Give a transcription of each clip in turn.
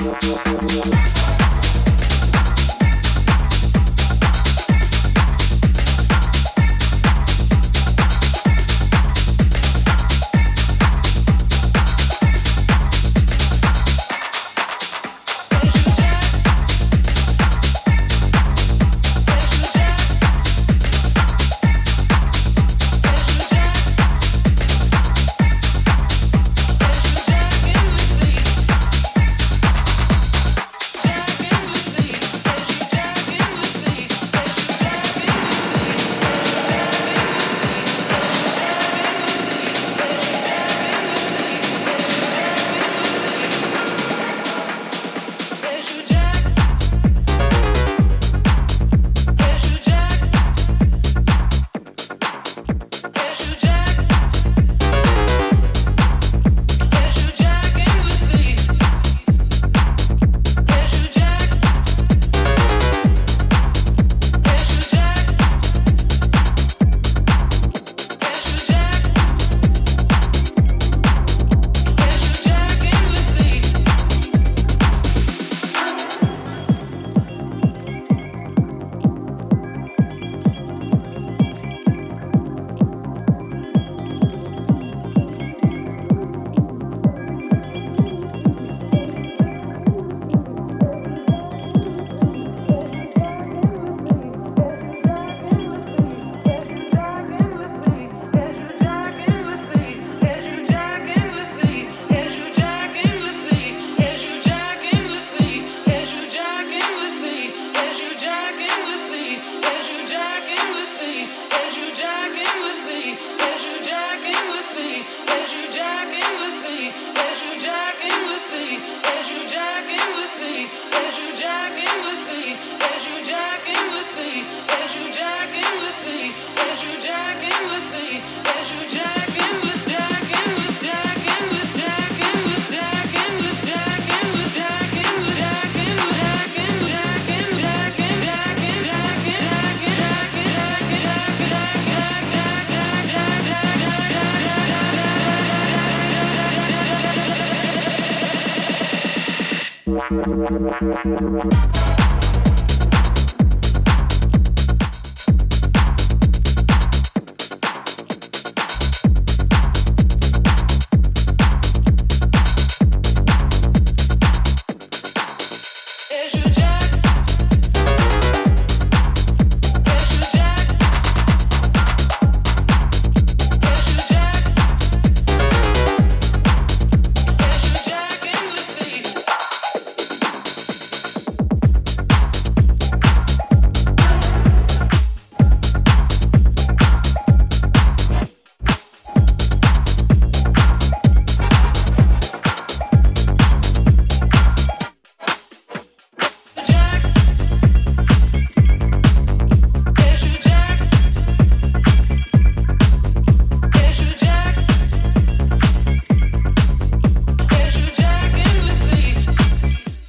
What the?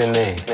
your name?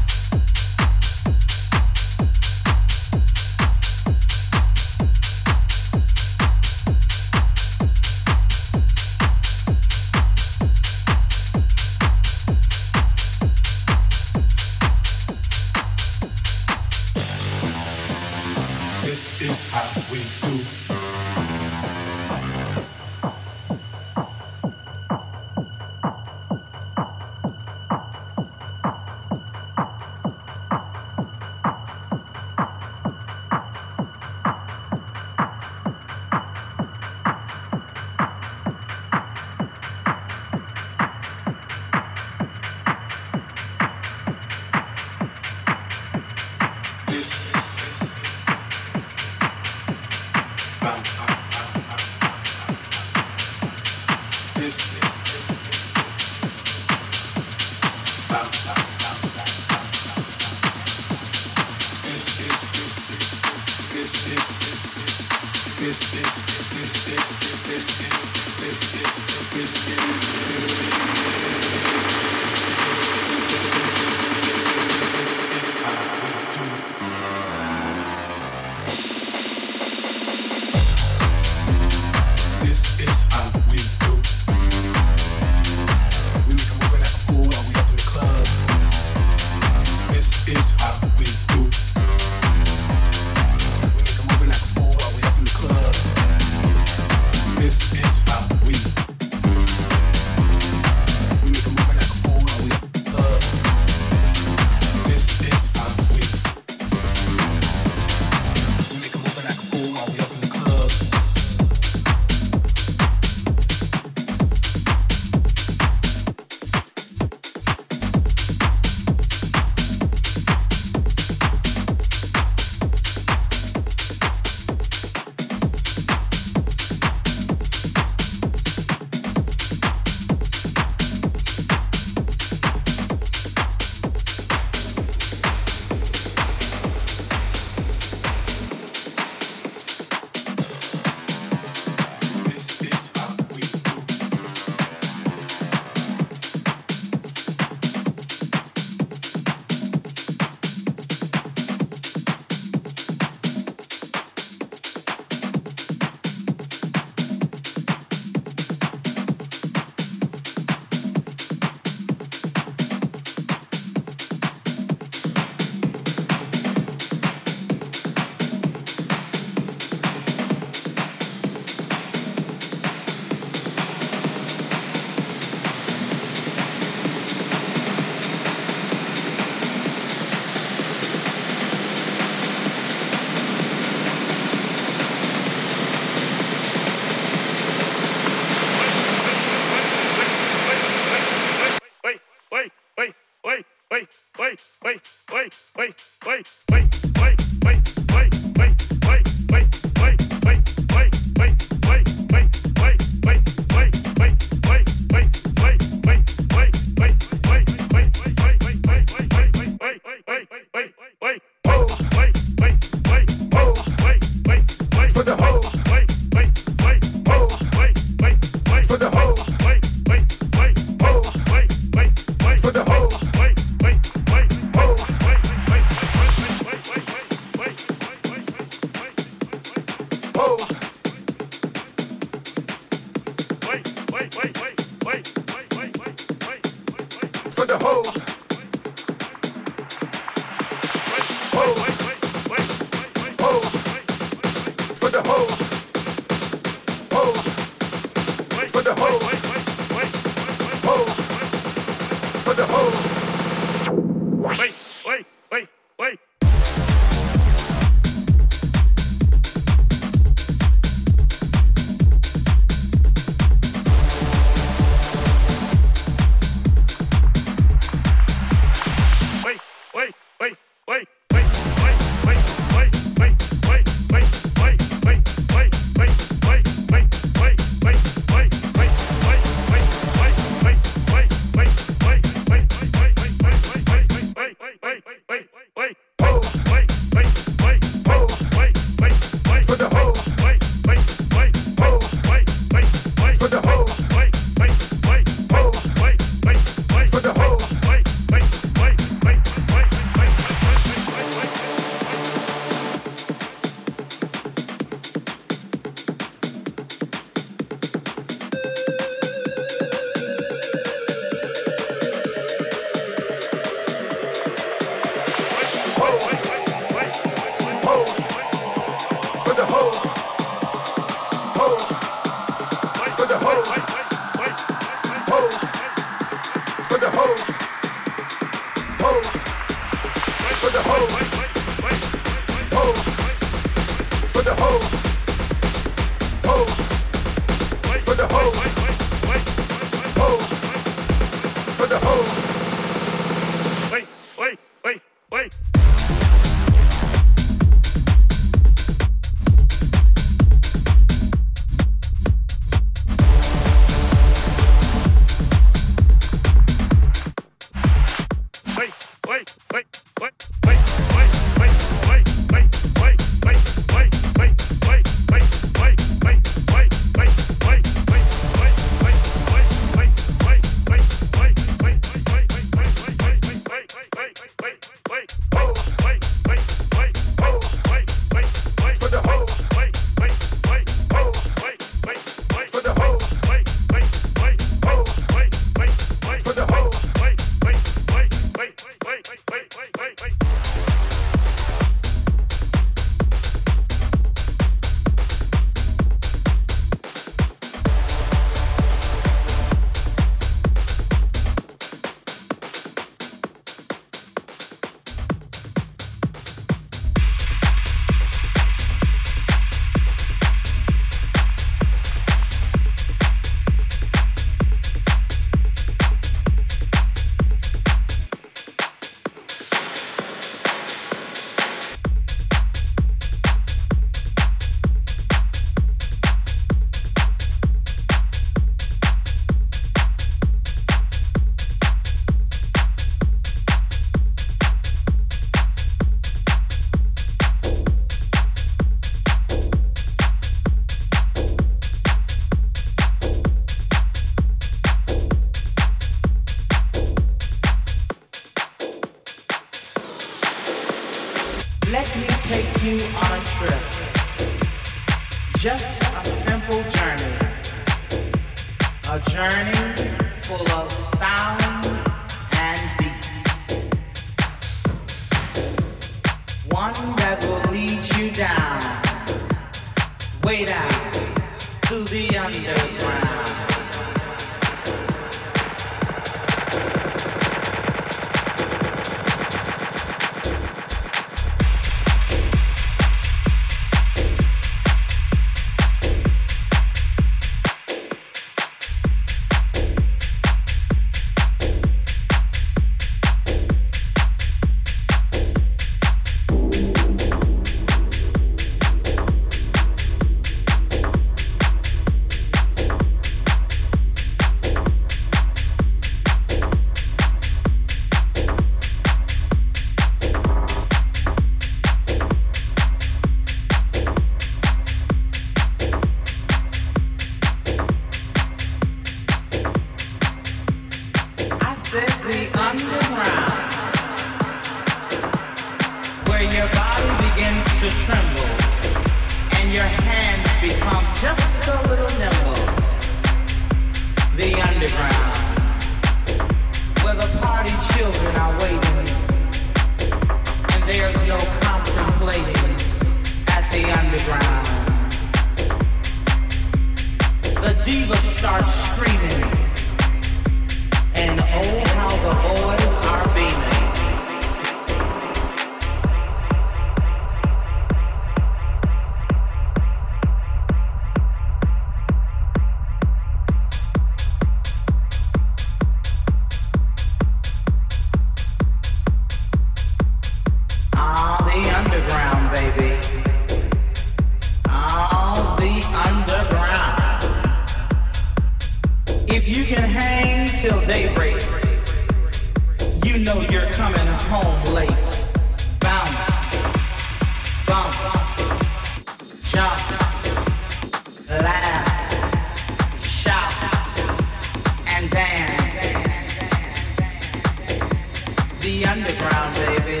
underground, baby.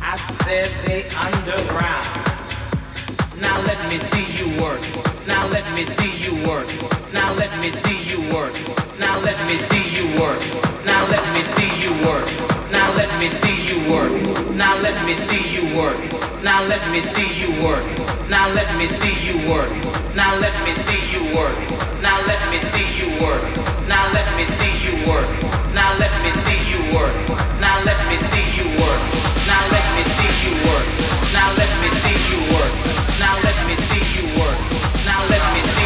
I said the underground. Now let me see you work. Now let me see you work. Now let me see you work. Now let me see you work. Now let me see you work. Now let me see you work. Now let me see you work. Now let me see you work. Now let me see you work. Now let me see you work. Now let me see you work. Now let me see you work. Now let me see you work. Now let me see you work. Now let me see you work. Now let me see you work.